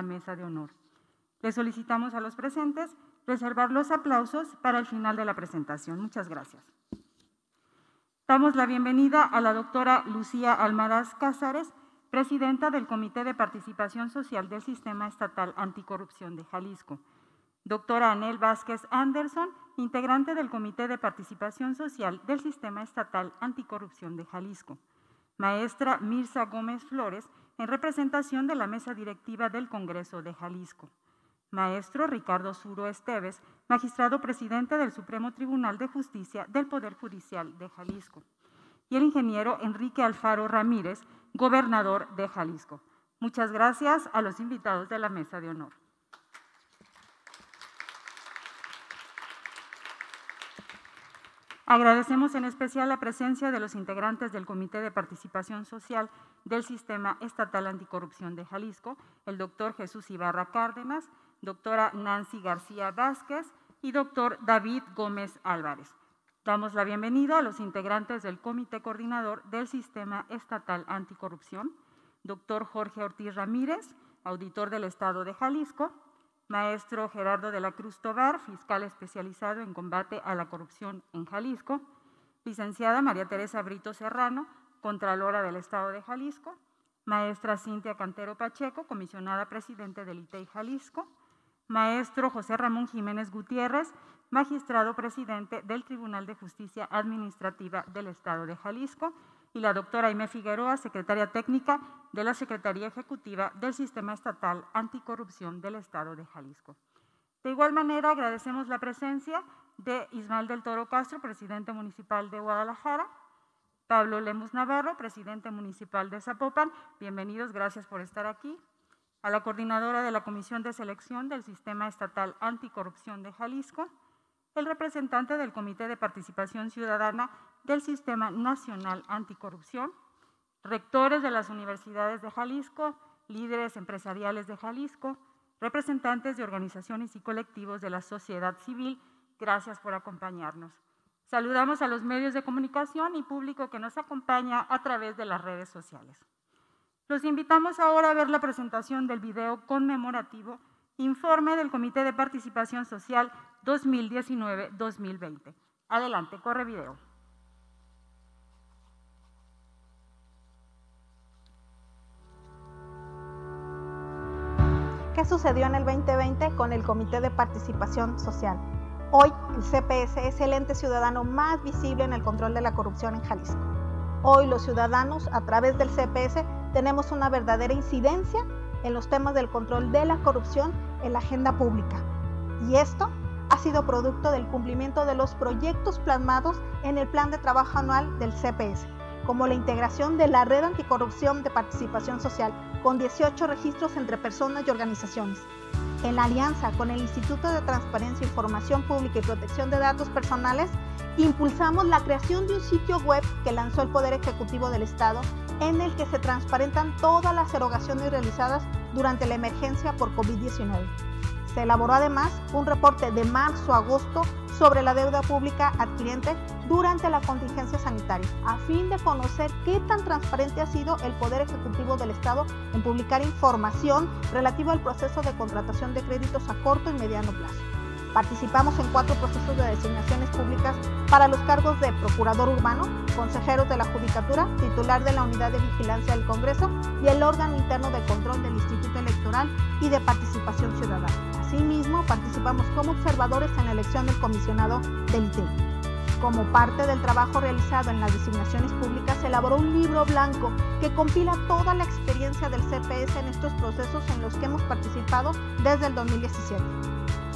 la mesa de honor. Le solicitamos a los presentes reservar los aplausos para el final de la presentación. Muchas gracias. Damos la bienvenida a la doctora Lucía Almaraz Cázares, presidenta del Comité de Participación Social del Sistema Estatal Anticorrupción de Jalisco. Doctora Anel Vázquez Anderson, integrante del Comité de Participación Social del Sistema Estatal Anticorrupción de Jalisco. Maestra Mirza Gómez Flores, en representación de la mesa directiva del Congreso de Jalisco. Maestro Ricardo Suro Esteves, magistrado presidente del Supremo Tribunal de Justicia del Poder Judicial de Jalisco. Y el ingeniero Enrique Alfaro Ramírez, gobernador de Jalisco. Muchas gracias a los invitados de la mesa de honor. Agradecemos en especial la presencia de los integrantes del Comité de Participación Social del Sistema Estatal Anticorrupción de Jalisco, el doctor Jesús Ibarra Cárdenas, doctora Nancy García Vázquez y doctor David Gómez Álvarez. Damos la bienvenida a los integrantes del Comité Coordinador del Sistema Estatal Anticorrupción, doctor Jorge Ortiz Ramírez, auditor del Estado de Jalisco, maestro Gerardo de la Cruz Tobar, fiscal especializado en combate a la corrupción en Jalisco, licenciada María Teresa Brito Serrano, contralora del Estado de Jalisco, maestra Cintia Cantero Pacheco, comisionada presidente del ITEI Jalisco, maestro José Ramón Jiménez Gutiérrez, magistrado presidente del Tribunal de Justicia Administrativa del Estado de Jalisco, y la doctora Aime Figueroa, secretaria técnica de la Secretaría Ejecutiva del Sistema Estatal Anticorrupción del Estado de Jalisco. De igual manera, agradecemos la presencia de Ismael del Toro Castro, presidente municipal de Guadalajara, Pablo Lemus Navarro, presidente municipal de Zapopan. Bienvenidos, gracias por estar aquí. A la coordinadora de la Comisión de Selección del Sistema Estatal Anticorrupción de Jalisco, el representante del Comité de Participación Ciudadana del Sistema Nacional Anticorrupción, rectores de las universidades de Jalisco, líderes empresariales de Jalisco, representantes de organizaciones y colectivos de la sociedad civil, gracias por acompañarnos. Saludamos a los medios de comunicación y público que nos acompaña a través de las redes sociales. Los invitamos ahora a ver la presentación del video conmemorativo Informe del Comité de Participación Social 2019-2020. Adelante, corre video. ¿Qué sucedió en el 2020 con el Comité de Participación Social? Hoy el CPS es el ente ciudadano más visible en el control de la corrupción en Jalisco. Hoy los ciudadanos a través del CPS tenemos una verdadera incidencia en los temas del control de la corrupción en la agenda pública. Y esto ha sido producto del cumplimiento de los proyectos plasmados en el Plan de Trabajo Anual del CPS, como la integración de la Red Anticorrupción de Participación Social, con 18 registros entre personas y organizaciones. En la alianza con el Instituto de Transparencia, Información Pública y Protección de Datos Personales, impulsamos la creación de un sitio web que lanzó el Poder Ejecutivo del Estado en el que se transparentan todas las erogaciones realizadas durante la emergencia por COVID-19. Se elaboró además un reporte de marzo a agosto sobre la deuda pública adquiriente durante la contingencia sanitaria, a fin de conocer qué tan transparente ha sido el Poder Ejecutivo del Estado en publicar información relativa al proceso de contratación de créditos a corto y mediano plazo. Participamos en cuatro procesos de designaciones públicas para los cargos de procurador urbano, consejeros de la Judicatura, titular de la Unidad de Vigilancia del Congreso y el órgano interno de control del Instituto Electoral y de Participación Ciudadana. Asimismo, participamos como observadores en la elección del comisionado del ITEI. Como parte del trabajo realizado en las designaciones públicas, se elaboró un libro blanco que compila toda la experiencia del CPS en estos procesos en los que hemos participado desde el 2017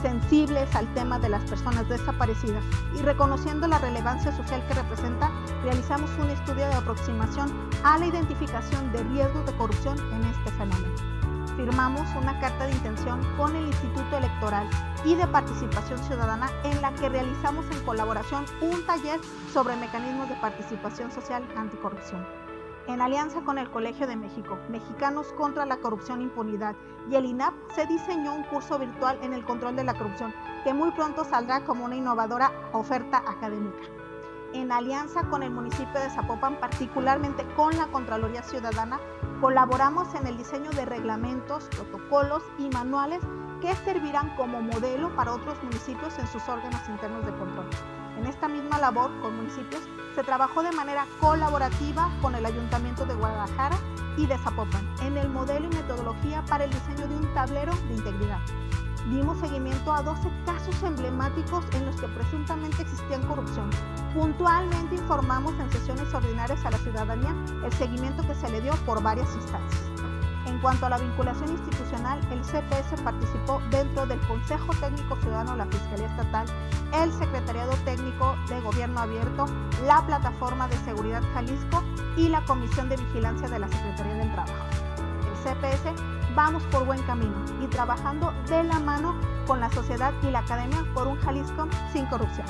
sensibles al tema de las personas desaparecidas y reconociendo la relevancia social que representa, realizamos un estudio de aproximación a la identificación de riesgos de corrupción en este fenómeno. Firmamos una carta de intención con el Instituto Electoral y de Participación Ciudadana en la que realizamos en colaboración un taller sobre mecanismos de participación social anticorrupción en alianza con el Colegio de México, Mexicanos contra la Corrupción e Impunidad y el INAP, se diseñó un curso virtual en el control de la corrupción que muy pronto saldrá como una innovadora oferta académica. En alianza con el municipio de Zapopan, particularmente con la Contraloría Ciudadana, Colaboramos en el diseño de reglamentos, protocolos y manuales que servirán como modelo para otros municipios en sus órganos internos de control. En esta misma labor con municipios se trabajó de manera colaborativa con el Ayuntamiento de Guadalajara y de Zapopan en el modelo y metodología para el diseño de un tablero de integridad. Dimos seguimiento a 12 casos emblemáticos en los que presuntamente existía corrupción. Puntualmente informamos en sesiones ordinarias a la ciudadanía el seguimiento que se le dio por varias instancias. En cuanto a la vinculación institucional, el CPS participó dentro del Consejo Técnico Ciudadano de la Fiscalía Estatal, el Secretariado Técnico de Gobierno Abierto, la Plataforma de Seguridad Jalisco y la Comisión de Vigilancia de la Secretaría del Trabajo. El CPS vamos por buen camino y trabajando de la mano con la sociedad y la academia por un Jalisco sin corrupción.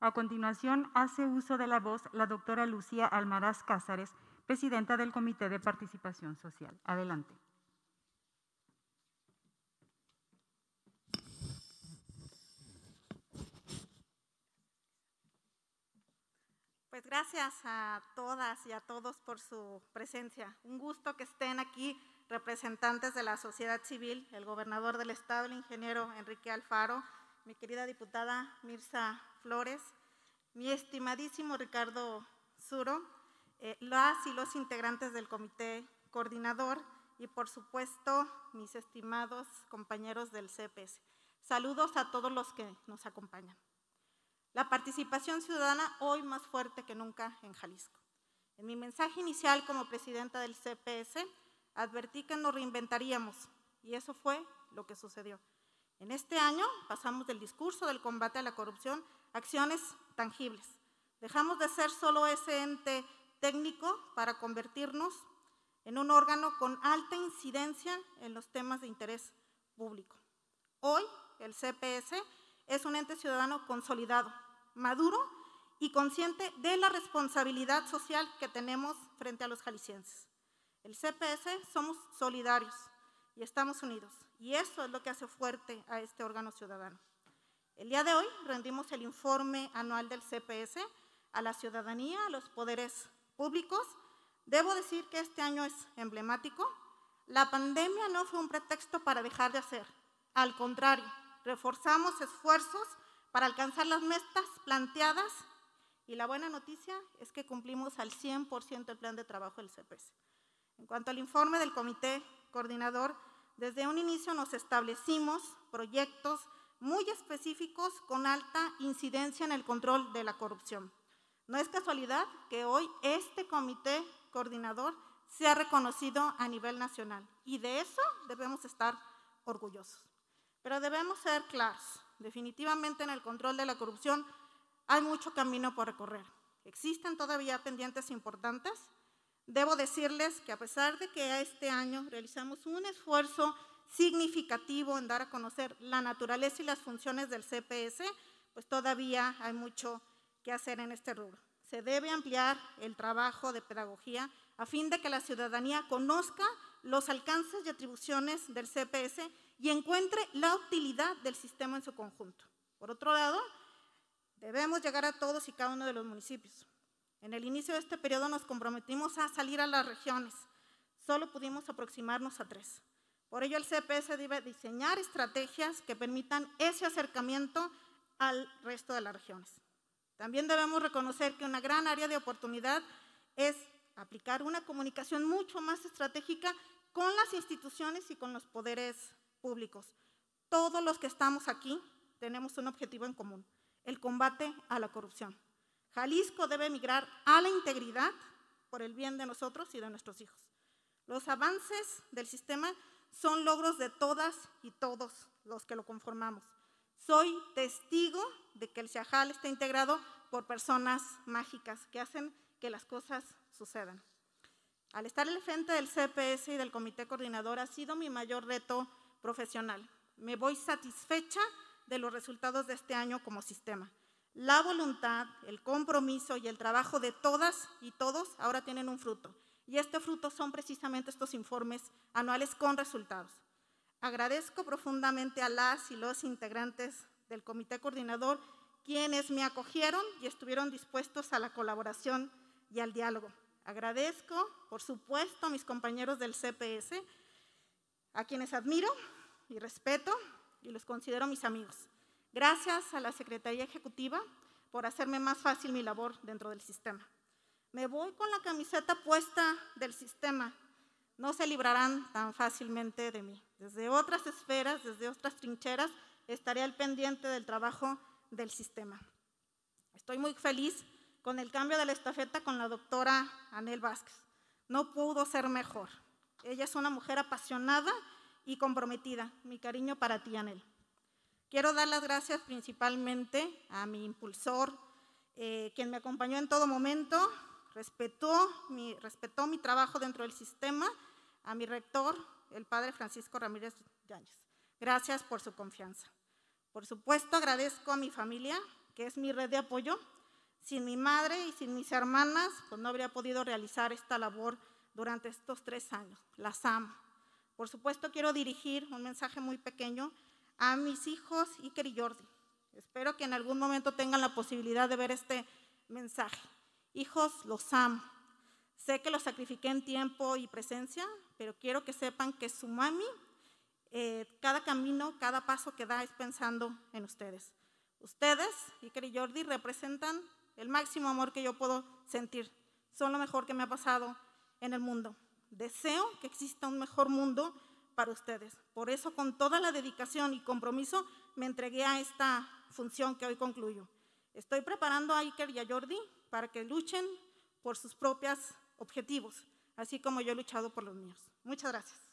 A continuación, hace uso de la voz la doctora Lucía Almaraz Cázares, presidenta del Comité de Participación Social. Adelante. Pues gracias a todas y a todos por su presencia. Un gusto que estén aquí representantes de la sociedad civil, el gobernador del estado, el ingeniero Enrique Alfaro, mi querida diputada Mirza Flores, mi estimadísimo Ricardo Zuro, eh, las y los integrantes del comité coordinador y por supuesto mis estimados compañeros del CPS. Saludos a todos los que nos acompañan. La participación ciudadana hoy más fuerte que nunca en Jalisco. En mi mensaje inicial como presidenta del CPS, advertí que nos reinventaríamos y eso fue lo que sucedió. En este año pasamos del discurso del combate a la corrupción a acciones tangibles. Dejamos de ser solo ese ente técnico para convertirnos en un órgano con alta incidencia en los temas de interés público. Hoy el CPS es un ente ciudadano consolidado, maduro y consciente de la responsabilidad social que tenemos frente a los jaliscienses. El CPS somos solidarios y estamos unidos. Y eso es lo que hace fuerte a este órgano ciudadano. El día de hoy rendimos el informe anual del CPS a la ciudadanía, a los poderes públicos. Debo decir que este año es emblemático. La pandemia no fue un pretexto para dejar de hacer. Al contrario, reforzamos esfuerzos para alcanzar las metas planteadas y la buena noticia es que cumplimos al 100% el plan de trabajo del CPS. En cuanto al informe del comité coordinador, desde un inicio nos establecimos proyectos muy específicos con alta incidencia en el control de la corrupción. No es casualidad que hoy este comité coordinador sea reconocido a nivel nacional y de eso debemos estar orgullosos. Pero debemos ser claros, definitivamente en el control de la corrupción hay mucho camino por recorrer. Existen todavía pendientes importantes, Debo decirles que a pesar de que este año realizamos un esfuerzo significativo en dar a conocer la naturaleza y las funciones del CPS, pues todavía hay mucho que hacer en este rubro. Se debe ampliar el trabajo de pedagogía a fin de que la ciudadanía conozca los alcances y atribuciones del CPS y encuentre la utilidad del sistema en su conjunto. Por otro lado, debemos llegar a todos y cada uno de los municipios. En el inicio de este periodo nos comprometimos a salir a las regiones. Solo pudimos aproximarnos a tres. Por ello, el CPS debe diseñar estrategias que permitan ese acercamiento al resto de las regiones. También debemos reconocer que una gran área de oportunidad es aplicar una comunicación mucho más estratégica con las instituciones y con los poderes públicos. Todos los que estamos aquí tenemos un objetivo en común, el combate a la corrupción. Jalisco debe migrar a la integridad por el bien de nosotros y de nuestros hijos. Los avances del sistema son logros de todas y todos los que lo conformamos. Soy testigo de que el Shahal está integrado por personas mágicas que hacen que las cosas sucedan. Al estar al frente del CPS y del comité coordinador ha sido mi mayor reto profesional. Me voy satisfecha de los resultados de este año como sistema. La voluntad, el compromiso y el trabajo de todas y todos ahora tienen un fruto. Y este fruto son precisamente estos informes anuales con resultados. Agradezco profundamente a las y los integrantes del comité coordinador, quienes me acogieron y estuvieron dispuestos a la colaboración y al diálogo. Agradezco, por supuesto, a mis compañeros del CPS, a quienes admiro y respeto y los considero mis amigos. Gracias a la Secretaría Ejecutiva por hacerme más fácil mi labor dentro del sistema. Me voy con la camiseta puesta del sistema. No se librarán tan fácilmente de mí. Desde otras esferas, desde otras trincheras, estaré al pendiente del trabajo del sistema. Estoy muy feliz con el cambio de la estafeta con la doctora Anel Vázquez. No pudo ser mejor. Ella es una mujer apasionada y comprometida. Mi cariño para ti, Anel. Quiero dar las gracias principalmente a mi impulsor, eh, quien me acompañó en todo momento, respetó mi, respetó mi trabajo dentro del sistema, a mi rector, el padre Francisco Ramírez Yáñez. Gracias por su confianza. Por supuesto, agradezco a mi familia, que es mi red de apoyo, sin mi madre y sin mis hermanas, pues no habría podido realizar esta labor durante estos tres años. Las amo. Por supuesto, quiero dirigir un mensaje muy pequeño a mis hijos Iker y Jordi. Espero que en algún momento tengan la posibilidad de ver este mensaje. Hijos, los amo. Sé que los sacrifiqué en tiempo y presencia, pero quiero que sepan que su mami, eh, cada camino, cada paso que da es pensando en ustedes. Ustedes, Iker y Jordi, representan el máximo amor que yo puedo sentir. Son lo mejor que me ha pasado en el mundo. Deseo que exista un mejor mundo para ustedes. Por eso, con toda la dedicación y compromiso, me entregué a esta función que hoy concluyo. Estoy preparando a Iker y a Jordi para que luchen por sus propios objetivos, así como yo he luchado por los míos. Muchas gracias.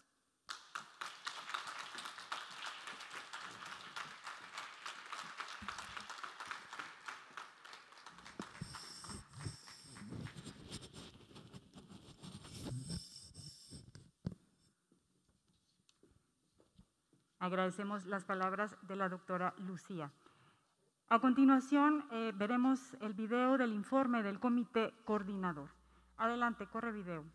Agradecemos las palabras de la doctora Lucía. A continuación, eh, veremos el video del informe del comité coordinador. Adelante, corre video.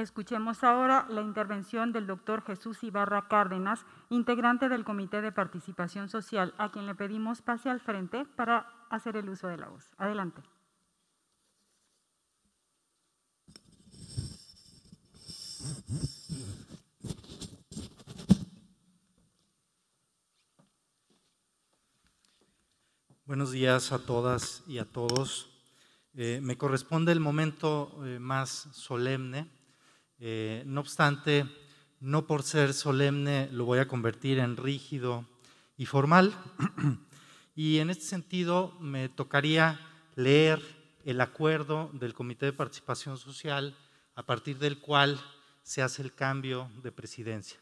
Escuchemos ahora la intervención del doctor Jesús Ibarra Cárdenas, integrante del Comité de Participación Social, a quien le pedimos pase al frente para hacer el uso de la voz. Adelante. Buenos días a todas y a todos. Eh, me corresponde el momento eh, más solemne eh, no obstante, no por ser solemne lo voy a convertir en rígido y formal. Y en este sentido me tocaría leer el acuerdo del Comité de Participación Social a partir del cual se hace el cambio de presidencia.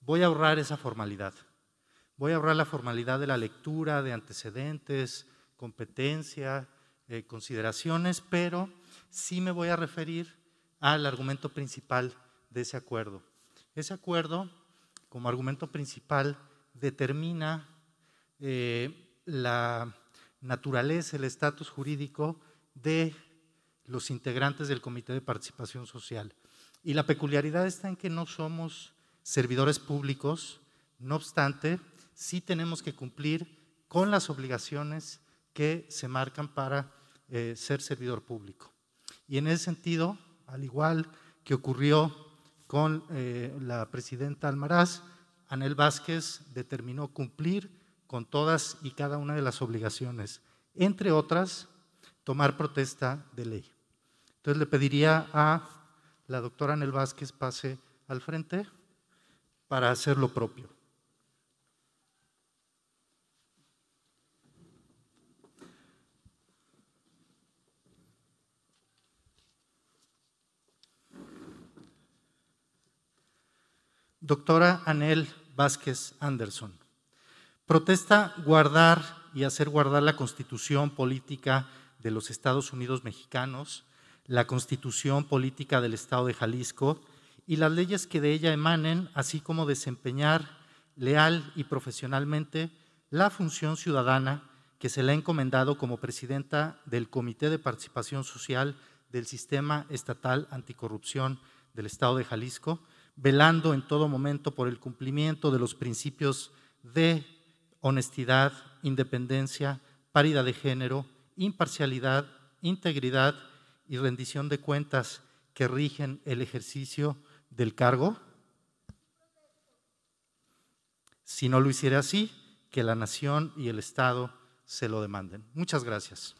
Voy a ahorrar esa formalidad. Voy a ahorrar la formalidad de la lectura, de antecedentes, competencia, eh, consideraciones, pero sí me voy a referir al argumento principal de ese acuerdo. Ese acuerdo, como argumento principal, determina eh, la naturaleza, el estatus jurídico de los integrantes del Comité de Participación Social. Y la peculiaridad está en que no somos servidores públicos, no obstante, sí tenemos que cumplir con las obligaciones que se marcan para eh, ser servidor público. Y en ese sentido, al igual que ocurrió con eh, la presidenta Almaraz, Anel Vázquez determinó cumplir con todas y cada una de las obligaciones, entre otras, tomar protesta de ley. Entonces le pediría a la doctora Anel Vázquez pase al frente para hacer lo propio. Doctora Anel Vázquez Anderson. Protesta guardar y hacer guardar la constitución política de los Estados Unidos mexicanos, la constitución política del Estado de Jalisco y las leyes que de ella emanen, así como desempeñar leal y profesionalmente la función ciudadana que se le ha encomendado como presidenta del Comité de Participación Social del Sistema Estatal Anticorrupción del Estado de Jalisco, velando en todo momento por el cumplimiento de los principios de honestidad, independencia, paridad de género, imparcialidad, integridad y rendición de cuentas que rigen el ejercicio del cargo? Si no lo hiciera así, que la nación y el Estado se lo demanden. Muchas gracias.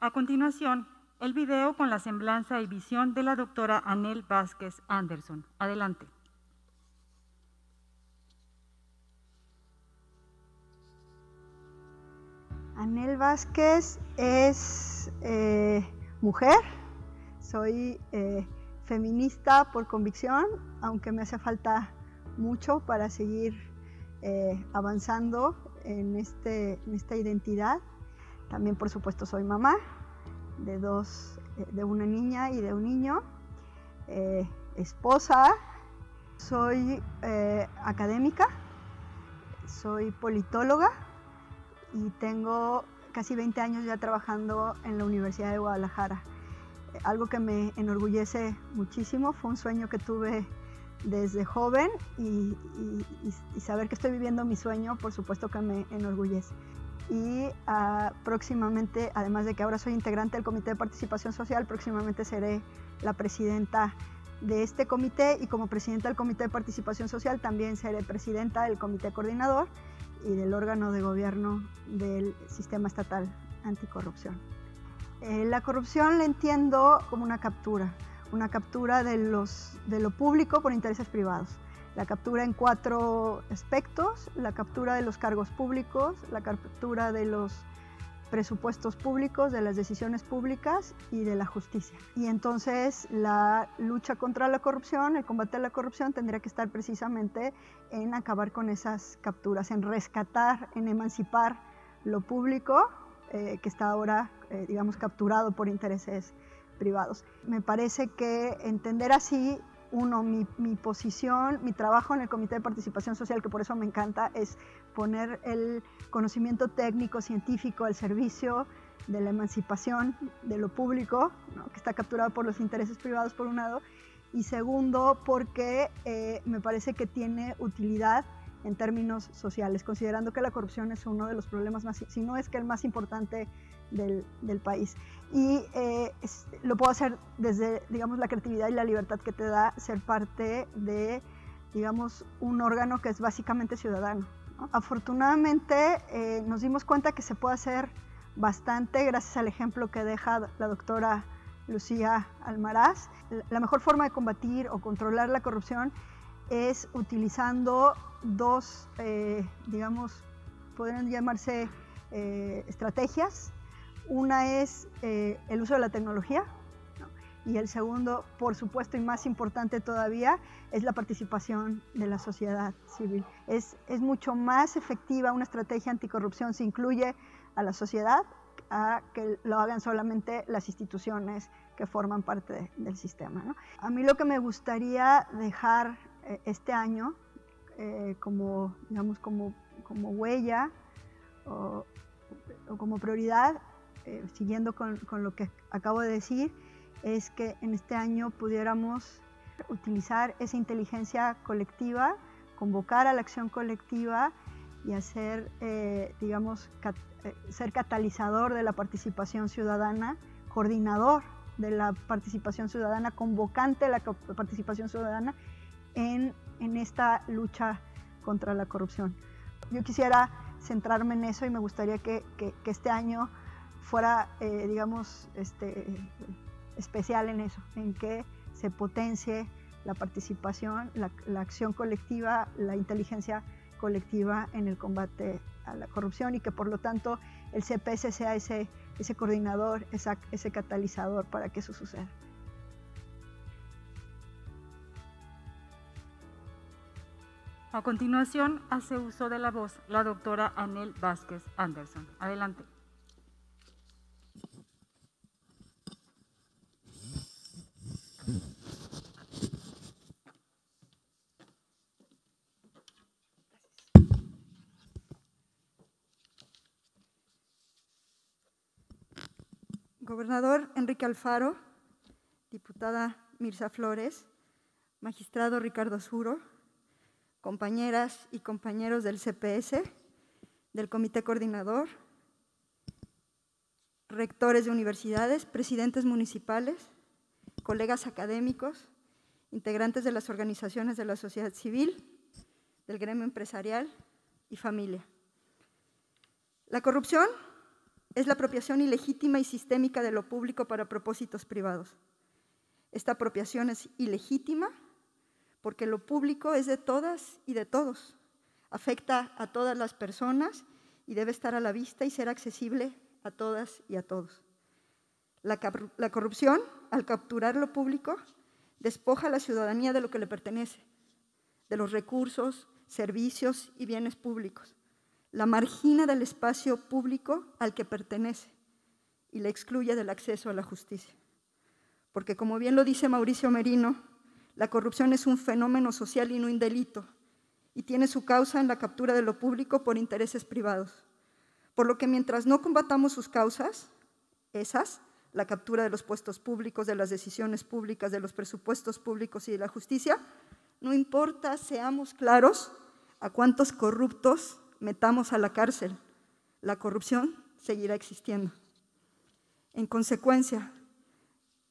A el video con la semblanza y visión de la doctora Anel Vázquez Anderson. Adelante. Anel Vázquez es eh, mujer, soy eh, feminista por convicción, aunque me hace falta mucho para seguir eh, avanzando en, este, en esta identidad. También, por supuesto, soy mamá de dos, eh, de una niña y de un niño, eh, esposa, soy eh, académica, soy politóloga y tengo casi 20 años ya trabajando en la Universidad de Guadalajara. Algo que me enorgullece muchísimo, fue un sueño que tuve desde joven y, y saber que estoy viviendo mi sueño, por supuesto que me enorgullece y ah, próximamente, además de que ahora soy integrante del Comité de Participación Social, próximamente seré la presidenta de este comité y como presidenta del Comité de Participación Social también seré presidenta del Comité Coordinador y del órgano de gobierno del Sistema Estatal Anticorrupción. Eh, la corrupción la entiendo como una captura, una captura de, los, de lo público por intereses privados la captura en cuatro aspectos, la captura de los cargos públicos, la captura de los presupuestos públicos, de las decisiones públicas y de la justicia. Y entonces la lucha contra la corrupción, el combate a la corrupción tendría que estar precisamente en acabar con esas capturas, en rescatar, en emancipar lo público eh, que está ahora, eh, digamos, capturado por intereses privados. Me parece que entender así uno, mi, posición, mi trabajo en el Comité de Participación Social, que por eso me encanta, es poner el conocimiento técnico, científico al servicio de la emancipación de lo público, que está capturado por los intereses privados por un lado, y segundo, porque eh, me parece que tiene utilidad en términos sociales, considerando que la corrupción es uno de los problemas más, si no es que el más importante del, país. Y eh, lo puedo hacer desde, digamos, la creatividad y la libertad que te da ser parte de, digamos, un órgano que es básicamente ciudadano. Afortunadamente eh, nos dimos cuenta que se puede hacer bastante gracias al ejemplo que deja la doctora Lucía Almaraz. La mejor forma de combatir o controlar la corrupción es utilizando dos, eh, digamos, podrían llamarse estrategias. Una es eh, el uso de la tecnología y el segundo, por supuesto, y más importante todavía, es la participación de la sociedad civil. Es, es mucho más efectiva una estrategia anticorrupción si incluye a la sociedad a que lo hagan solamente las instituciones que forman parte del sistema. A mí lo que me gustaría dejar eh, este año eh, como, digamos, como, como huella o, como prioridad, eh, siguiendo con, con lo que acabo de decir, es que en este año pudiéramos utilizar esa inteligencia colectiva, convocar a la acción colectiva y hacer, digamos, ser catalizador de la participación ciudadana, coordinador de la participación ciudadana, convocante de la participación ciudadana en, en esta lucha contra la corrupción. Yo quisiera centrarme en eso y me gustaría que, que, este año fuera, eh, digamos, este, especial en eso, en que se potencie la participación, la, la, acción colectiva, la inteligencia colectiva en el combate a la corrupción y que por lo tanto el CPS sea ese, ese coordinador, esa, ese catalizador para que eso suceda. A continuación, hace uso de la voz la doctora Anel Vázquez Anderson. Adelante. Gobernador Enrique Alfaro, diputada Mirza Flores, magistrado Ricardo Zuro, compañeras y compañeros del CPS, del Comité Coordinador, rectores de universidades, presidentes municipales, colegas académicos, integrantes de las organizaciones de la sociedad civil, del gremio empresarial y familia. La corrupción es la apropiación ilegítima y sistémica de lo público para propósitos privados. Esta apropiación es ilegítima porque lo público es de todas y de todos. Afecta a todas las personas y debe estar a la vista y ser accesible a todas y a todos. La, corrupción, al capturar lo público, despoja a la ciudadanía de lo que le pertenece, de los recursos, servicios y bienes públicos. La margina del espacio público al que pertenece y le excluye del acceso a la justicia. Porque como bien lo dice Mauricio Merino, la corrupción es un fenómeno social y no un delito, y tiene su causa en la captura de lo público por intereses privados. Por lo que mientras no combatamos sus causas, esas, la captura de los puestos públicos, de las decisiones públicas, de los presupuestos públicos y de la justicia, no importa, seamos claros, a cuántos corruptos metamos a la cárcel, la corrupción seguirá existiendo. En consecuencia,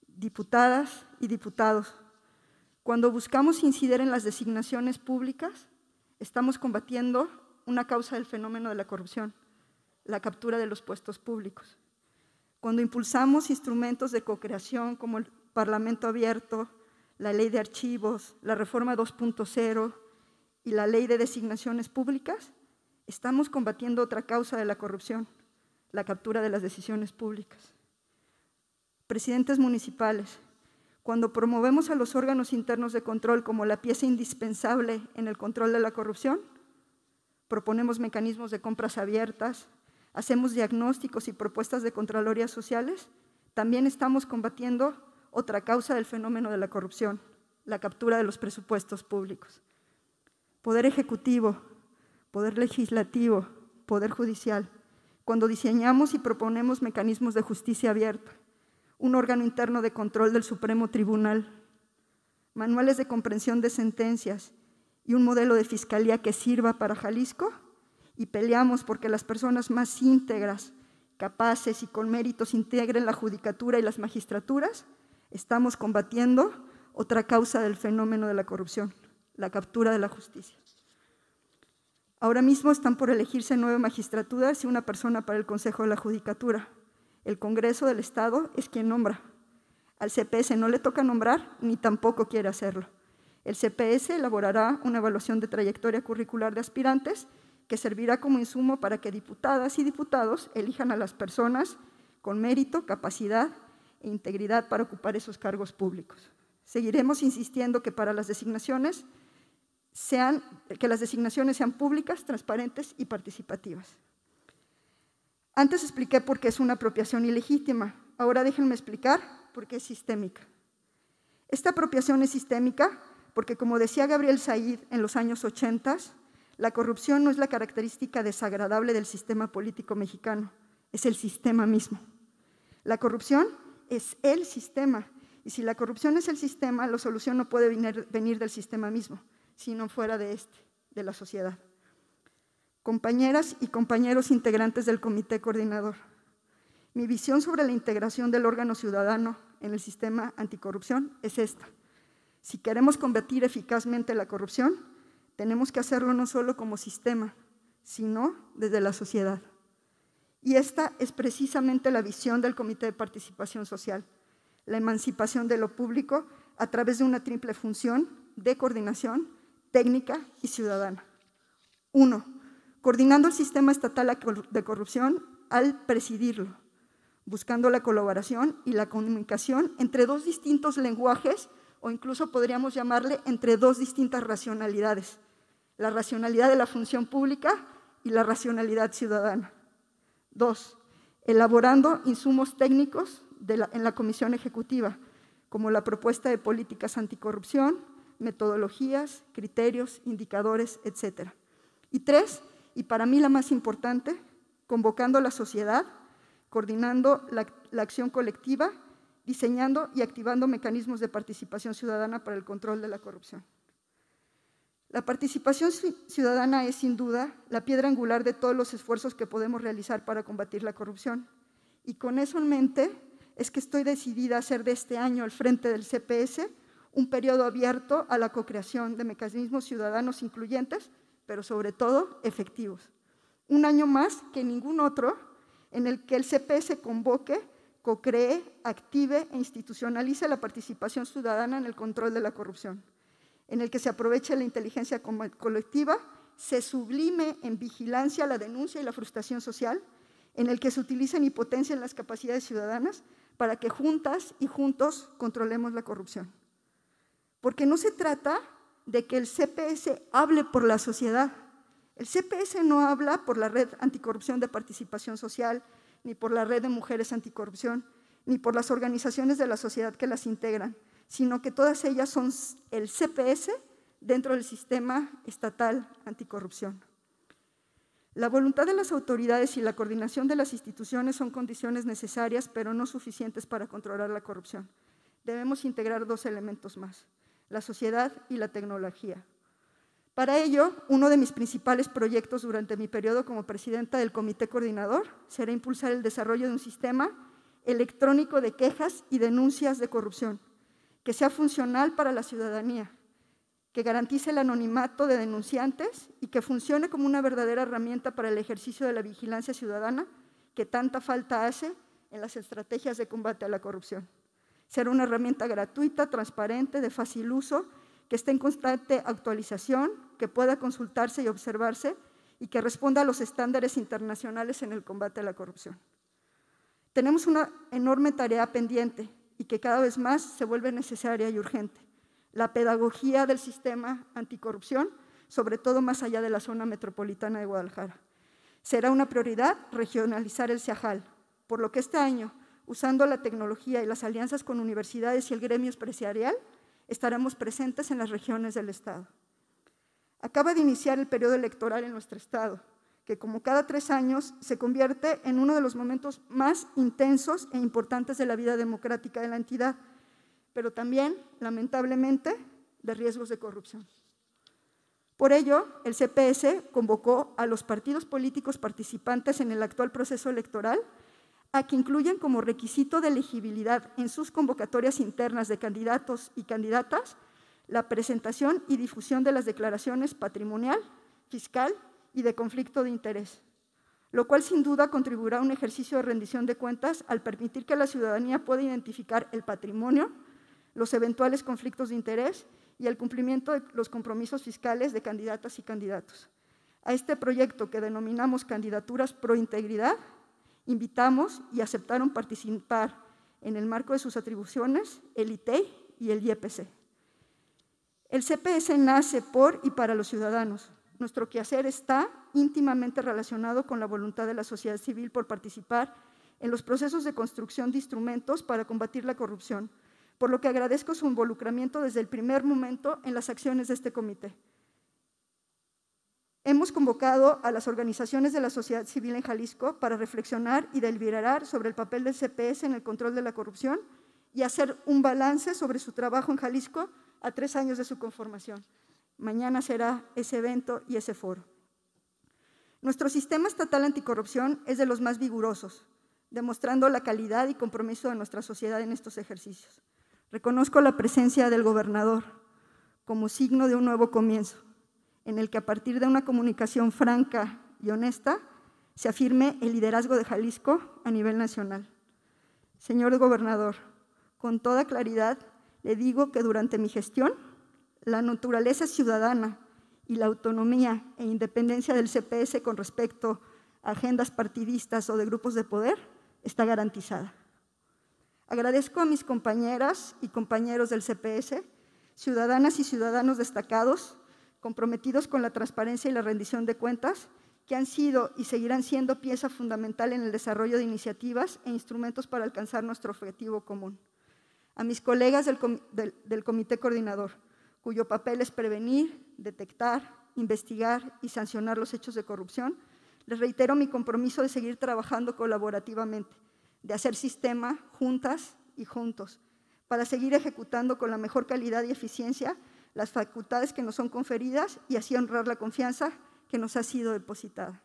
diputadas y diputados, cuando buscamos incidir en las designaciones públicas, estamos combatiendo una causa del fenómeno de la corrupción, la captura de los puestos públicos. Cuando impulsamos instrumentos de co-creación como el Parlamento Abierto, la Ley de Archivos, la Reforma 2.0 y la Ley de Designaciones Públicas, estamos combatiendo otra causa de la corrupción, la captura de las decisiones públicas. Presidentes municipales, cuando promovemos a los órganos internos de control como la pieza indispensable en el control de la corrupción, proponemos mecanismos de compras abiertas, hacemos diagnósticos y propuestas de contralorías sociales, también estamos combatiendo otra causa del fenómeno de la corrupción, la captura de los presupuestos públicos. Poder ejecutivo, poder legislativo, poder judicial, cuando diseñamos y proponemos mecanismos de justicia abierta, un órgano interno de control del Supremo Tribunal, manuales de comprensión de sentencias y un modelo de fiscalía que sirva para Jalisco y peleamos porque las personas más íntegras capaces y con méritos integren la judicatura y las magistraturas, estamos combatiendo otra causa del fenómeno de la corrupción, la captura de la justicia. Ahora mismo están por elegirse nueve magistraturas y una persona para el Consejo de la Judicatura. El Congreso del Estado es quien nombra. Al CPS no le toca nombrar ni tampoco quiere hacerlo. El CPS elaborará una evaluación de trayectoria curricular de aspirantes que servirá como insumo para que diputadas y diputados elijan a las personas con mérito, capacidad e integridad para ocupar esos cargos públicos. Seguiremos insistiendo que para las designaciones sean, que las designaciones sean públicas, transparentes y participativas. Antes expliqué por qué es una apropiación ilegítima. Ahora déjenme explicar por qué es sistémica. Esta apropiación es sistémica porque, como decía Gabriel Said en los años 80, la corrupción no es la característica desagradable del sistema político mexicano, es el sistema mismo. La corrupción es el sistema, y si la corrupción es el sistema, la solución no puede venir, venir del sistema mismo, sino fuera de este, de la sociedad. Compañeras y compañeros integrantes del comité coordinador, mi visión sobre la integración del órgano ciudadano en el sistema anticorrupción es esta. Si queremos combatir eficazmente la corrupción, tenemos que hacerlo no solo como sistema, sino desde la sociedad. Y esta es precisamente la visión del Comité de Participación Social, la emancipación de lo público a través de una triple función de coordinación, técnica y ciudadana. Uno, coordinando el sistema estatal de corrupción al presidirlo, buscando la colaboración y la comunicación entre dos distintos lenguajes o incluso podríamos llamarle entre dos distintas racionalidades, la racionalidad de la función pública y la racionalidad ciudadana. Dos, elaborando insumos técnicos en la comisión ejecutiva, como la propuesta de políticas anticorrupción, metodologías, criterios, indicadores, etc. Y tres, y para mí la más importante, convocando a la sociedad, coordinando la, la acción colectiva, diseñando y activando mecanismos de participación ciudadana para el control de la corrupción. La participación ciudadana es sin duda la piedra angular de todos los esfuerzos que podemos realizar para combatir la corrupción. Y con eso en mente es que estoy decidida a hacer de este año al frente del CPS un periodo abierto a la co-creación de mecanismos ciudadanos incluyentes, pero sobre todo efectivos. Un año más que ningún otro en el que el CPS convoque, co-cree, active e institucionalice la participación ciudadana en el control de la corrupción, en el que se aproveche la inteligencia colectiva, se sublime en vigilancia la denuncia y la frustración social, en el que se utilicen y potencien las capacidades ciudadanas para que juntas y juntos controlemos la corrupción. Porque no se trata de que el CPS hable por la sociedad. El CPS no habla por la Red Anticorrupción de Participación Social, ni por la Red de Mujeres Anticorrupción, ni por las organizaciones de la sociedad que las integran, sino que todas ellas son el CPS dentro del sistema estatal anticorrupción. La voluntad de las autoridades y la coordinación de las instituciones son condiciones necesarias, pero no suficientes para controlar la corrupción. Debemos integrar dos elementos más la sociedad y la tecnología. Para ello, uno de mis principales proyectos durante mi periodo como presidenta del comité coordinador será impulsar el desarrollo de un sistema electrónico de quejas y denuncias de corrupción, que sea funcional para la ciudadanía, que garantice el anonimato de denunciantes y que funcione como una verdadera herramienta para el ejercicio de la vigilancia ciudadana que tanta falta hace en las estrategias de combate a la corrupción. Será una herramienta gratuita, transparente, de fácil uso, que esté en constante actualización, que pueda consultarse y observarse y que responda a los estándares internacionales en el combate a la corrupción. Tenemos una enorme tarea pendiente y que cada vez más se vuelve necesaria y urgente. La pedagogía del sistema anticorrupción, sobre todo más allá de la zona metropolitana de Guadalajara. Será una prioridad regionalizar el CIAJAL, por lo que este año usando la tecnología y las alianzas con universidades y el gremio empresarial, estaremos presentes en las regiones del Estado. Acaba de iniciar el periodo electoral en nuestro Estado, que como cada tres años se convierte en uno de los momentos más intensos e importantes de la vida democrática de la entidad, pero también, lamentablemente, de riesgos de corrupción. Por ello, el CPS convocó a los partidos políticos participantes en el actual proceso electoral a que incluyan como requisito de elegibilidad en sus convocatorias internas de candidatos y candidatas la presentación y difusión de las declaraciones patrimonial, fiscal y de conflicto de interés, lo cual sin duda contribuirá a un ejercicio de rendición de cuentas al permitir que la ciudadanía pueda identificar el patrimonio, los eventuales conflictos de interés y el cumplimiento de los compromisos fiscales de candidatas y candidatos. A este proyecto que denominamos Candidaturas Pro Integridad, invitamos y aceptaron participar en el marco de sus atribuciones el ITEI y el IEPC. El CPS nace por y para los ciudadanos. Nuestro quehacer está íntimamente relacionado con la voluntad de la sociedad civil por participar en los procesos de construcción de instrumentos para combatir la corrupción, por lo que agradezco su involucramiento desde el primer momento en las acciones de este comité. Hemos convocado a las organizaciones de la sociedad civil en Jalisco para reflexionar y deliberar sobre el papel del CPS en el control de la corrupción y hacer un balance sobre su trabajo en Jalisco a tres años de su conformación. Mañana será ese evento y ese foro. Nuestro sistema estatal anticorrupción es de los más vigorosos, demostrando la calidad y compromiso de nuestra sociedad en estos ejercicios. Reconozco la presencia del gobernador como signo de un nuevo comienzo, en el que a partir de una comunicación franca y honesta se afirme el liderazgo de Jalisco a nivel nacional. Señor gobernador, con toda claridad le digo que durante mi gestión, la naturaleza ciudadana y la autonomía e independencia del CPS con respecto a agendas partidistas o de grupos de poder está garantizada. Agradezco a mis compañeras y compañeros del CPS, ciudadanas y ciudadanos destacados, comprometidos con la transparencia y la rendición de cuentas, que han sido y seguirán siendo pieza fundamental en el desarrollo de iniciativas e instrumentos para alcanzar nuestro objetivo común. A mis colegas del, Comité Coordinador, cuyo papel es prevenir, detectar, investigar y sancionar los hechos de corrupción, les reitero mi compromiso de seguir trabajando colaborativamente, de hacer sistema juntas y juntos, para seguir ejecutando con la mejor calidad y eficiencia las facultades que nos son conferidas y así honrar la confianza que nos ha sido depositada.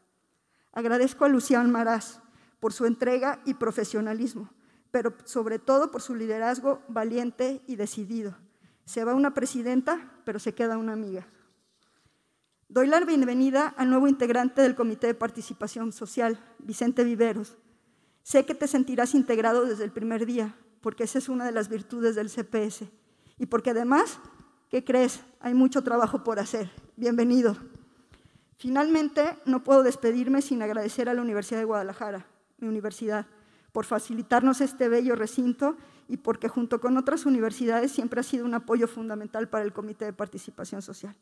Agradezco a Lucián Marás por su entrega y profesionalismo, pero sobre todo por su liderazgo valiente y decidido. Se va una presidenta, pero se queda una amiga. Doy la bienvenida al nuevo integrante del Comité de Participación Social, Vicente Viveros. Sé que te sentirás integrado desde el primer día, porque esa es una de las virtudes del CPS. Y porque además, ¿qué crees? Hay mucho trabajo por hacer. Bienvenido. Finalmente, no puedo despedirme sin agradecer a la Universidad de Guadalajara, mi universidad, por facilitarnos este bello recinto y porque junto con otras universidades siempre ha sido un apoyo fundamental para el Comité de Participación Social.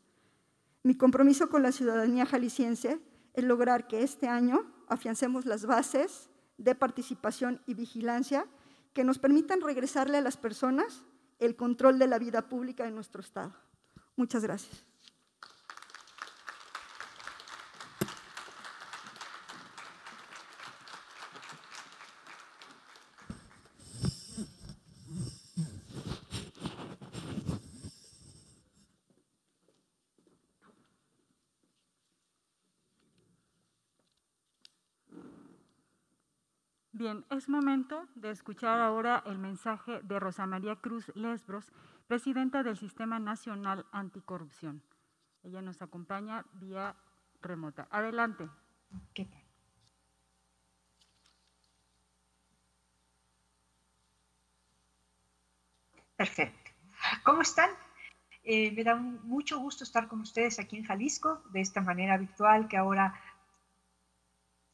Mi compromiso con la ciudadanía jalisciense es lograr que este año afiancemos las bases de participación y vigilancia que nos permitan regresarle a las personas el control de la vida pública en nuestro Estado. Muchas gracias. Bien, es momento de escuchar ahora el mensaje de Rosa María Cruz Lesbros, presidenta del Sistema Nacional Anticorrupción. Ella nos acompaña vía remota. Adelante. Perfecto. ¿Cómo están? Eh, me da mucho gusto estar con ustedes aquí en Jalisco, de esta manera virtual que ahora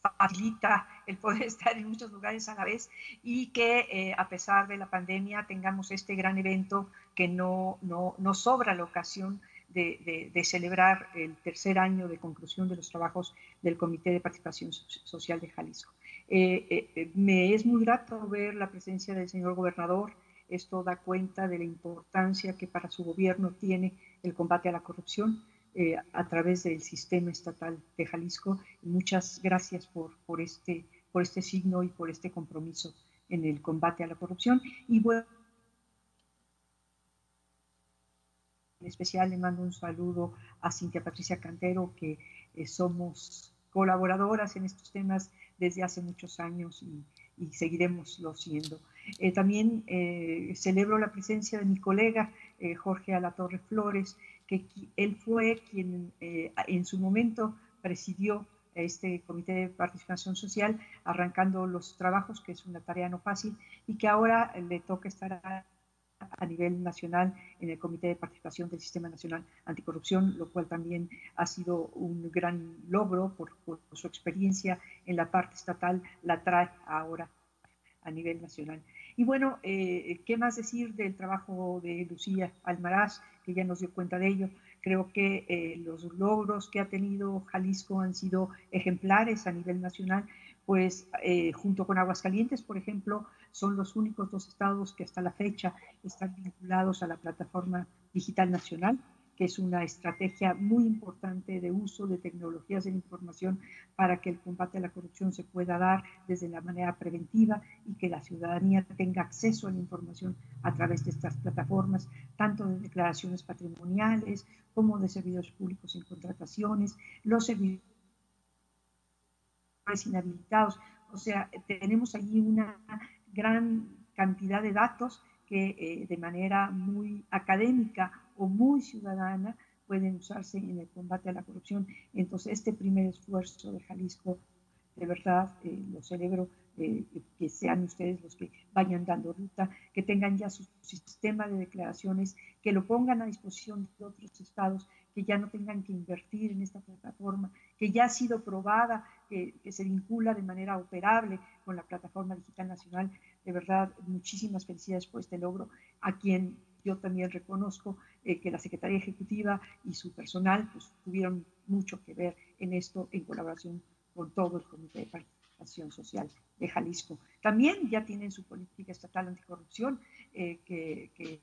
facilita el poder estar en muchos lugares a la vez y que eh, a pesar de la pandemia tengamos este gran evento que no, no, no sobra la ocasión de, de, celebrar el tercer año de conclusión de los trabajos del Comité de Participación Social de Jalisco. Eh, eh, me es muy grato ver la presencia del señor gobernador. Esto da cuenta de la importancia que para su gobierno tiene el combate a la corrupción eh, a través del sistema estatal de Jalisco. Muchas gracias por, por, este, por este signo y por este compromiso en el combate a la corrupción. Y bueno, en especial le mando un saludo a Cintia Patricia Cantero, que eh, somos colaboradoras en estos temas desde hace muchos años y, y seguiremoslo siendo. Eh, también eh, celebro la presencia de mi colega Jorge Alatorre Flores, que él fue quien en su momento presidió este Comité de Participación Social, arrancando los trabajos, que es una tarea no fácil, y que ahora le toca estar a nivel nacional en el Comité de Participación del Sistema Nacional Anticorrupción, lo cual también ha sido un gran logro por, por su experiencia en la parte estatal, la trae ahora a nivel nacional. Y bueno, eh, ¿qué más decir del trabajo de Lucía Almaraz, ya nos dio cuenta de ello? Creo que eh, los logros que ha tenido Jalisco han sido ejemplares a nivel nacional, pues eh, junto con Aguascalientes, por ejemplo, son los únicos dos estados que hasta la fecha están vinculados a la plataforma digital nacional que es una estrategia muy importante de uso de tecnologías de la información para que el combate a la corrupción se pueda dar desde la manera preventiva y que la ciudadanía tenga acceso a la información a través de estas plataformas, tanto de declaraciones patrimoniales como de servidores públicos en contrataciones, los servidores inhabilitados. O sea, tenemos allí una gran cantidad de datos que eh, de manera muy académica muy ciudadana pueden usarse en el combate a la corrupción. Entonces, este primer esfuerzo de Jalisco, de verdad, eh, lo celebro, eh, que sean ustedes los que vayan dando ruta, que tengan ya su sistema de declaraciones, que lo pongan a disposición de otros estados, que ya no tengan que invertir en esta plataforma, que ya ha sido probada, que, que se vincula de manera operable con la plataforma digital nacional de verdad, muchísimas felicidades por este logro, a quien yo también reconozco eh, que la Secretaría Ejecutiva y su personal pues, tuvieron mucho que ver en esto en colaboración con todo el Comité de Participación Social de Jalisco. También ya tienen su política estatal anticorrupción eh, que, que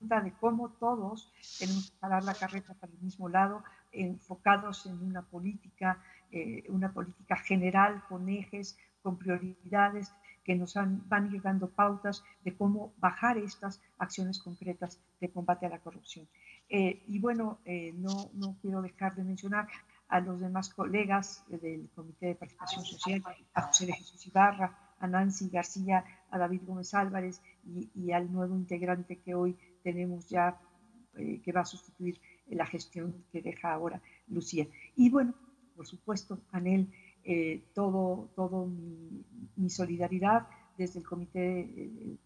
de cómo todos tenemos que parar la carreta para el mismo lado, enfocados en una política eh, una política general con ejes, con prioridades que nos van a ir dando pautas de cómo bajar estas acciones concretas de combate a la corrupción. Eh, y bueno, eh, no, no quiero dejar de mencionar a los demás colegas del Comité de Participación Social, a José de Jesús Ibarra, a Nancy García, a David Gómez Álvarez y, y al nuevo integrante que hoy tenemos ya, que va a sustituir la gestión que deja ahora Lucía. Y bueno, por supuesto, Anel, eh, todo, todo mi, solidaridad desde el Comité eh,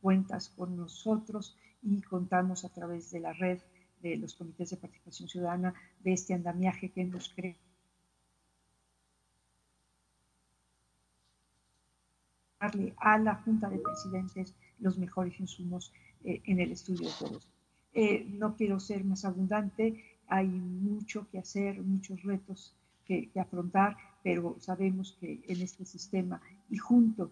cuentas con nosotros y contamos a través de la red de los comités de participación ciudadana de este andamiaje que nos crea a la Junta de Presidentes los mejores insumos eh, en el estudio de todos. no quiero ser más abundante, hay mucho que hacer, muchos retos que, afrontar, pero sabemos que en este sistema y junto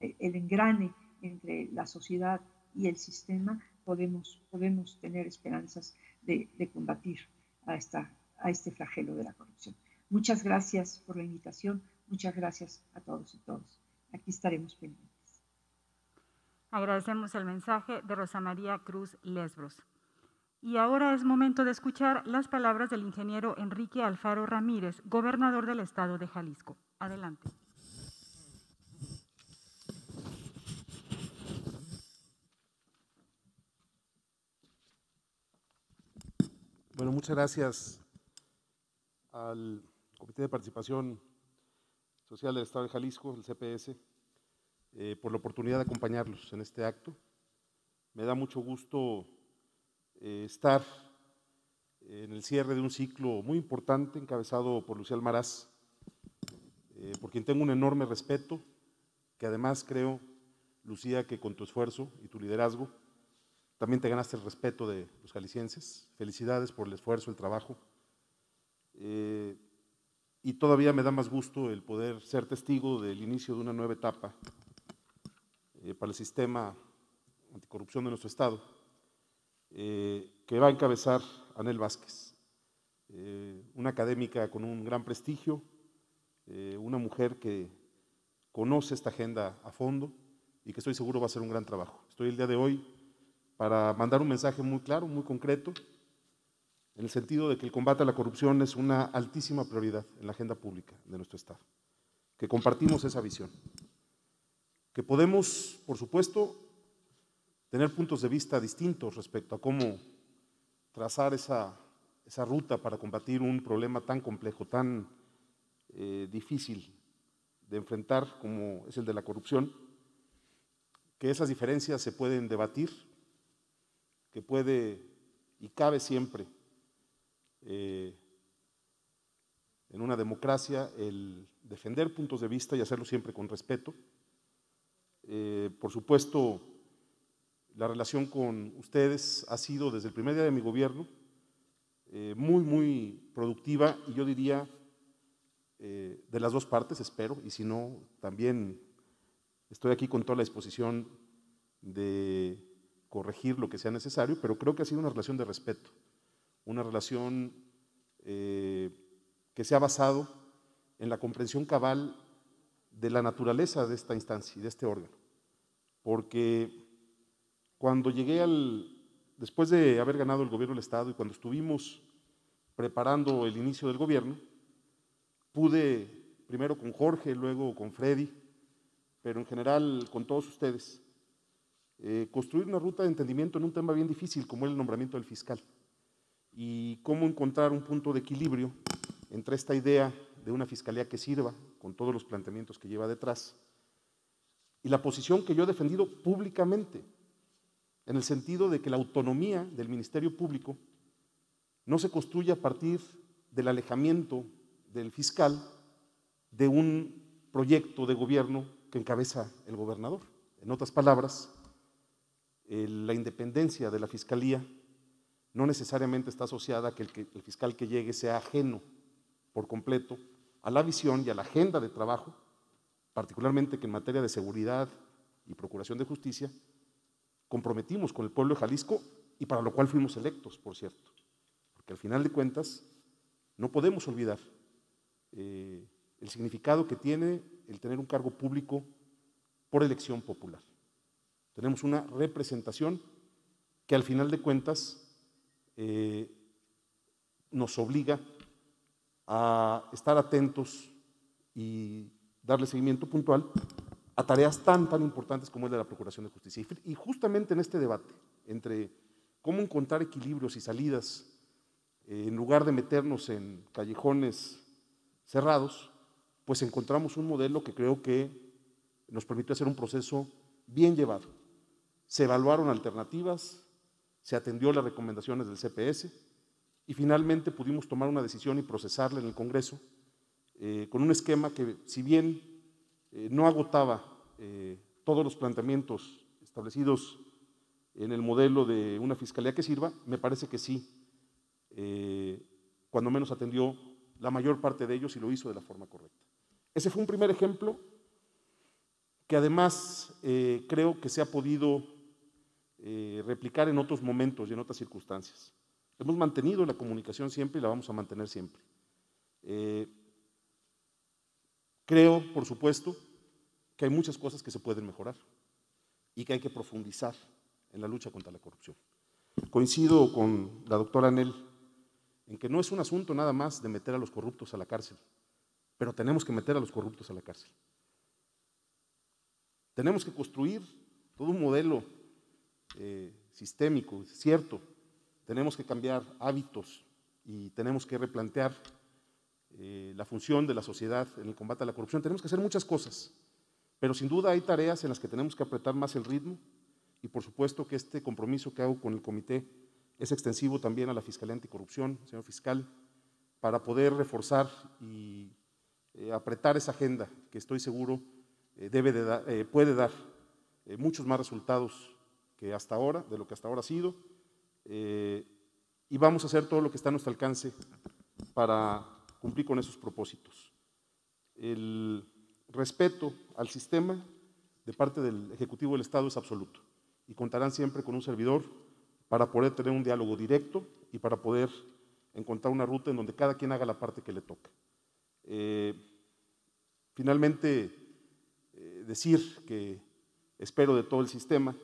el engrane entre la sociedad y el sistema, podemos, podemos tener esperanzas de, combatir a, esta, a este flagelo de la corrupción. Muchas gracias por la invitación, muchas gracias a todos y todas. Aquí estaremos pendientes. Agradecemos el mensaje de Rosa María Cruz Lesbros. Y ahora es momento de escuchar las palabras del ingeniero Enrique Alfaro Ramírez, gobernador del estado de Jalisco. Adelante. Bueno, muchas gracias al Comité de Participación Social del Estado de Jalisco, el CPS, eh, por la oportunidad de acompañarlos en este acto. Me da mucho gusto eh, estar en el cierre de un ciclo muy importante encabezado por Lucía Almaraz, eh, por quien tengo un enorme respeto, que además creo, Lucía, que con tu esfuerzo y tu liderazgo también te ganaste el respeto de los jaliscienses. Felicidades por el esfuerzo, el trabajo. y todavía me da más gusto el poder ser testigo del inicio de una nueva etapa eh, para el sistema anticorrupción de nuestro Estado, eh, que va a encabezar Anel Vázquez, eh, una académica con un gran prestigio, una mujer que conoce esta agenda a fondo y que estoy seguro va a ser un gran trabajo. Estoy el día de hoy para mandar un mensaje muy claro, muy concreto, en el sentido de que el combate a la corrupción es una altísima prioridad en la agenda pública de nuestro Estado, que compartimos esa visión, que podemos, por supuesto, tener puntos de vista distintos respecto a cómo trazar esa, esa ruta para combatir un problema tan complejo, tan eh, difícil de enfrentar como es el de la corrupción, que esas diferencias se pueden debatir, que puede y cabe siempre eh, en una democracia el defender puntos de vista y hacerlo siempre con respeto. Eh, por supuesto, la relación con ustedes ha sido desde el primer día de mi gobierno eh, muy, muy productiva y yo diría de las dos partes, espero, y si no, también estoy aquí con toda la disposición de corregir lo que sea necesario, pero creo que ha sido una relación de respeto, una relación eh, que se ha basado en la comprensión cabal de la naturaleza de esta instancia y de este órgano. Porque cuando llegué al, después de haber ganado el gobierno del Estado y cuando estuvimos preparando el inicio del gobierno, pude, primero con Jorge, luego con Freddy, pero en general con todos ustedes, eh, construir una ruta de entendimiento en un tema bien difícil como el nombramiento del fiscal y cómo encontrar un punto de equilibrio entre esta idea de una fiscalía que sirva con todos los planteamientos que lleva detrás y la posición que yo he defendido públicamente en el sentido de que la autonomía del Ministerio Público no se construye a partir del alejamiento del fiscal de un proyecto de gobierno que encabeza el gobernador. En otras palabras, la independencia de la fiscalía no necesariamente está asociada a que el, fiscal que llegue sea ajeno por completo a la visión y a la agenda de trabajo, particularmente que en materia de seguridad y procuración de justicia, comprometimos con el pueblo de Jalisco y para lo cual fuimos electos, por cierto. Porque al final de cuentas no podemos olvidar eh, el significado que tiene el tener un cargo público por elección popular. Tenemos una representación que al final de cuentas eh, nos obliga a estar atentos y darle seguimiento puntual a tareas tan, tan importantes como es de la Procuración de Justicia. Y justamente en este debate entre cómo encontrar equilibrios y salidas, eh, en lugar de meternos en callejones cerrados, pues encontramos un modelo que creo que nos permitió hacer un proceso bien llevado se evaluaron alternativas, se atendió las recomendaciones del CPS y finalmente pudimos tomar una decisión y procesarla en el Congreso eh, con un esquema que, si bien eh, no agotaba eh, todos los planteamientos establecidos en el modelo de una fiscalía que sirva, me parece que sí, cuando menos atendió la mayor parte de ellos y lo hizo de la forma correcta. Ese fue un primer ejemplo que además creo que se ha podido replicar en otros momentos y en otras circunstancias. Hemos mantenido la comunicación siempre y la vamos a mantener siempre. Creo, por supuesto, que hay muchas cosas que se pueden mejorar y que hay que profundizar en la lucha contra la corrupción. Coincido con la doctora Anel en que no es un asunto nada más de meter a los corruptos a la cárcel, pero tenemos que meter a los corruptos a la cárcel. Tenemos que construir todo un modelo eh, sistémico, cierto. Tenemos que cambiar hábitos y tenemos que replantear eh, la función de la sociedad en el combate a la corrupción. Tenemos que hacer muchas cosas, pero sin duda hay tareas en las que tenemos que apretar más el ritmo y por supuesto que este compromiso que hago con el comité es extensivo también a la Fiscalía Anticorrupción, señor fiscal, para poder reforzar y eh, apretar esa agenda que estoy seguro debe de puede dar muchos más resultados que hasta ahora, de lo que hasta ahora ha sido, eh, y vamos a hacer todo lo que está a nuestro alcance para cumplir con esos propósitos. El respeto al sistema de parte del Ejecutivo del Estado es absoluto y contarán siempre con un servidor para poder tener un diálogo directo y para poder encontrar una ruta en donde cada quien haga la parte que le toca. Eh, finalmente, eh, decir que espero de todo el sistema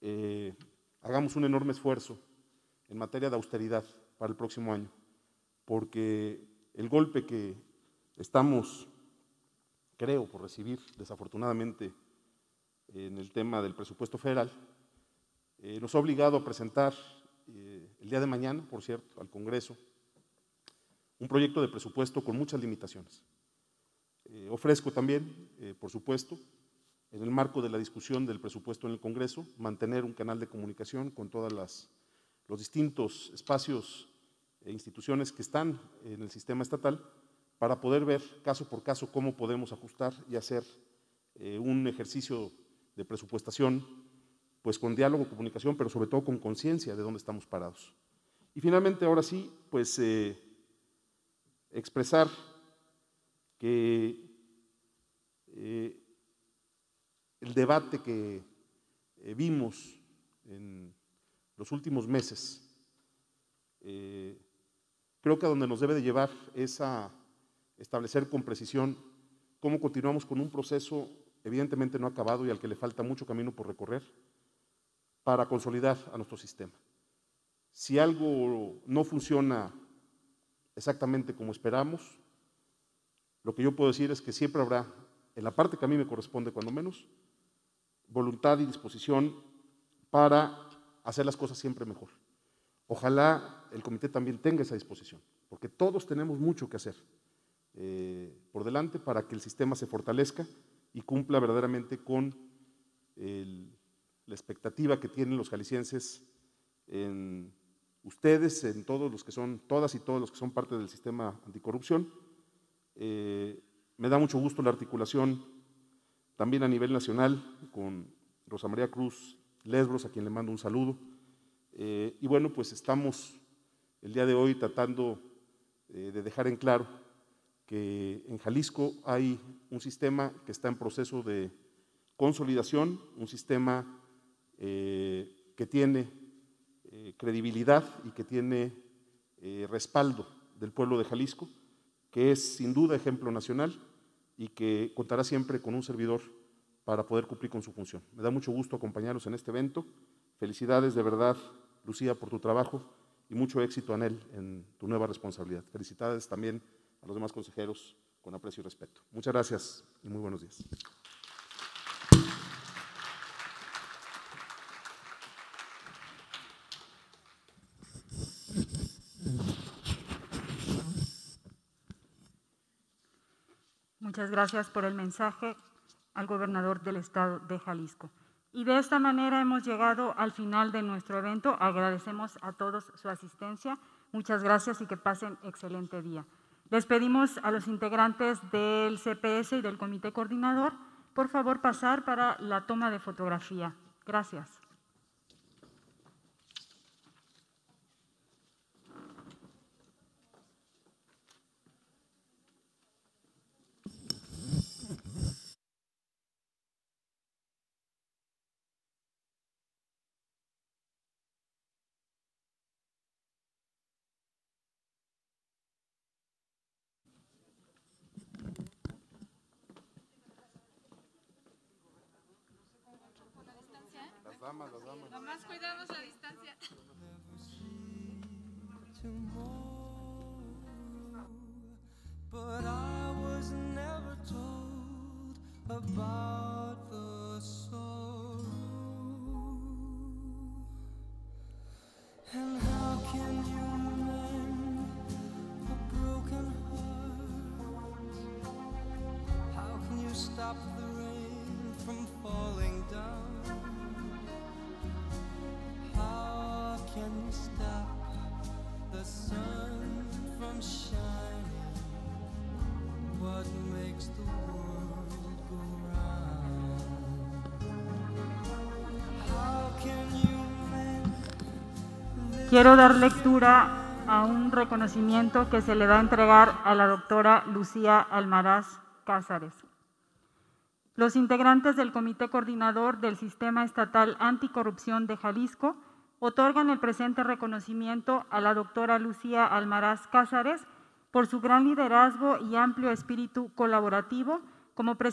eh, hagamos un enorme esfuerzo en materia de austeridad para el próximo año, porque el golpe que estamos, creo, por recibir desafortunadamente en el tema del presupuesto federal, eh, nos ha obligado a presentar eh, el día de mañana, por cierto, al Congreso, un proyecto de presupuesto con muchas limitaciones. Eh, ofrezco también, por supuesto, en el marco de la discusión del presupuesto en el Congreso, mantener un canal de comunicación con todos los distintos espacios instituciones que están en el sistema estatal para poder ver caso por caso cómo podemos ajustar y hacer un ejercicio de presupuestación pues con diálogo, comunicación, pero sobre todo con conciencia de dónde estamos parados. Y finalmente, ahora sí, pues eh, expresar que eh, el debate que eh, vimos en los últimos meses, creo que a donde nos debe de llevar es a establecer con precisión cómo continuamos con un proceso evidentemente no acabado y al que le falta mucho camino por recorrer, para consolidar a nuestro sistema. Si algo no funciona exactamente como esperamos, lo que yo puedo decir es que siempre habrá, en la parte que a mí me corresponde cuando menos, voluntad y disposición para hacer las cosas siempre mejor. Ojalá el comité también tenga esa disposición, porque todos tenemos mucho que hacer eh, por delante para que el sistema se fortalezca y cumpla verdaderamente con la expectativa que tienen los jaliscienses en ustedes, en todos los que son, todas y todos los que son parte del sistema anticorrupción. Eh, me da mucho gusto la articulación también a nivel nacional con Rosa María Cruz Lesbros, a quien le mando un saludo. Eh, y bueno, pues estamos el día de hoy tratando eh, de dejar en claro que en Jalisco hay un sistema que está en proceso de consolidación, un sistema eh, que tiene credibilidad y que tiene respaldo del pueblo de Jalisco, que es sin duda ejemplo nacional y que contará siempre con un servidor para poder cumplir con su función. Me da mucho gusto acompañarlos en este evento. Felicidades de verdad, Lucía, por tu trabajo y mucho éxito, Anel, en tu nueva responsabilidad. Felicidades también a los demás consejeros con aprecio y respeto. Muchas gracias y muy buenos días. Muchas gracias por el mensaje al gobernador del estado de Jalisco. Y de esta manera hemos llegado al final de nuestro evento. Agradecemos a todos su asistencia. Muchas gracias y que pasen excelente día. Les pedimos a los integrantes del CPS y del comité coordinador, por favor, pasar para la toma de fotografía. Gracias. Damas, las damas. Nomás cuidamos la distancia. But I was never told about the sorrow. Quiero dar lectura a un reconocimiento que se le va a entregar a la doctora Lucía Almaraz Cázares. Los integrantes del Comité Coordinador del Sistema Estatal Anticorrupción de Jalisco otorgan el presente reconocimiento a la doctora Lucía Almaraz Cázares por su gran liderazgo y amplio espíritu colaborativo como presidente